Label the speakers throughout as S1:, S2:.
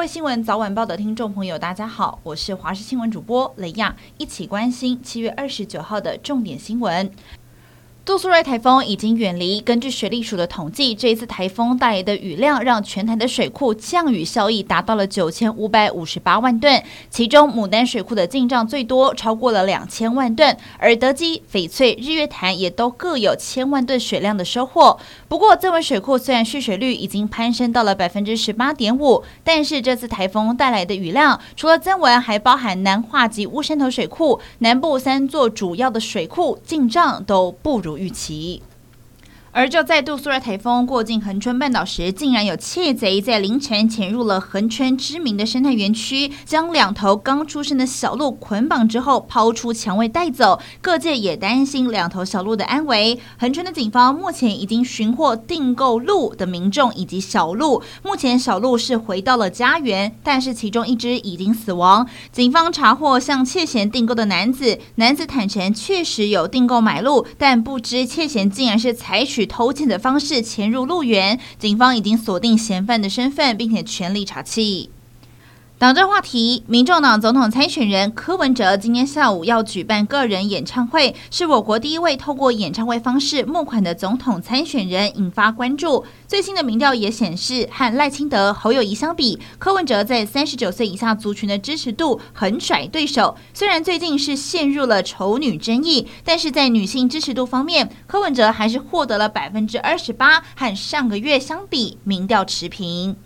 S1: 位新闻早晚报的听众朋友，大家好，我是华视新闻主播雷亚，一起关心七月二十九号的重点新闻。杜苏芮台风已经远离。根据水利署的统计，这一次台风带来的雨量让全台的水库降雨效益达到了九千五百五十八万吨，其中牡丹水库的进账最多，超过了两千万吨，而德基、翡翠、日月潭也都各有千万吨水量的收获。不过，曾文水库虽然蓄水率已经攀升到了百分之十八点五，但是这次台风带来的雨量，除了曾文，还包含南化及乌山头水库，南部三座主要的水库进账都不如预期。而就在杜苏芮台风过境恒春半岛时，竟然有窃贼在凌晨潜入了恒春知名的生态园区，将两头刚出生的小鹿捆绑之后抛出墙外带走。各界也担心两头小鹿的安危。恒春的警方目前已经寻获订购鹿的民众以及小鹿。目前小鹿是回到了家园，但是其中一只已经死亡。警方查获向窃嫌订购的男子，男子坦承确实有订购买鹿，但不知窃嫌竟然是采取。偷窃的方式潜入鹿园，警方已经锁定嫌犯的身份，并且全力查缉。党政话题，民众党总统参选人柯文哲今天下午要举办个人演唱会，是我国第一位透过演唱会方式募款的总统参选人，引发关注。最新的民调也显示，和赖清德、侯友谊相比，柯文哲在三十九岁以下族群的支持度很甩对手。虽然最近是陷入了丑女争议，但是在女性支持度方面，柯文哲还是获得了百分之二十八，和上个月相比，民调持平。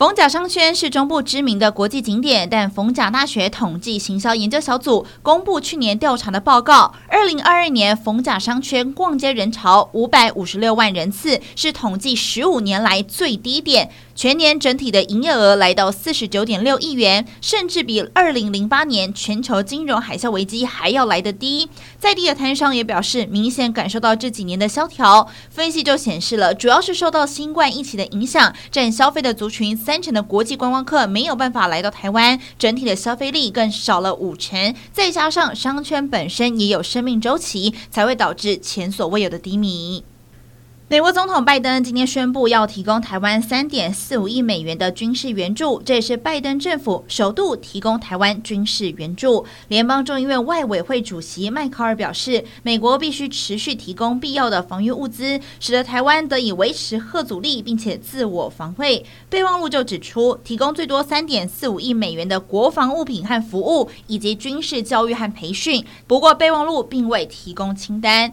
S1: 逢甲商圈是中部知名的国际景点，但逢甲大学统计行销研究小组公布去年调查的报告，二零二二年逢甲商圈逛街人潮五百五十六万人次，是统计十五年来最低点。全年整体的营业额来到四十九点六亿元，甚至比二零零八年全球金融海啸危机还要来得低。在地的摊商也表示，明显感受到这几年的萧条。分析就显示了，主要是受到新冠疫情的影响，占消费的族群三成的国际观光客没有办法来到台湾，整体的消费力更少了五成。再加上商圈本身也有生命周期，才会导致前所未有的低迷。美国总统拜登今天宣布要提供台湾三点四五亿美元的军事援助，这也是拜登政府首度提供台湾军事援助。联邦众议院外委会主席迈考尔表示，美国必须持续提供必要的防御物资，使得台湾得以维持核阻力，并且自我防卫。备忘录就指出，提供最多三点四五亿美元的国防物品和服务，以及军事教育和培训。不过，备忘录并未提供清单。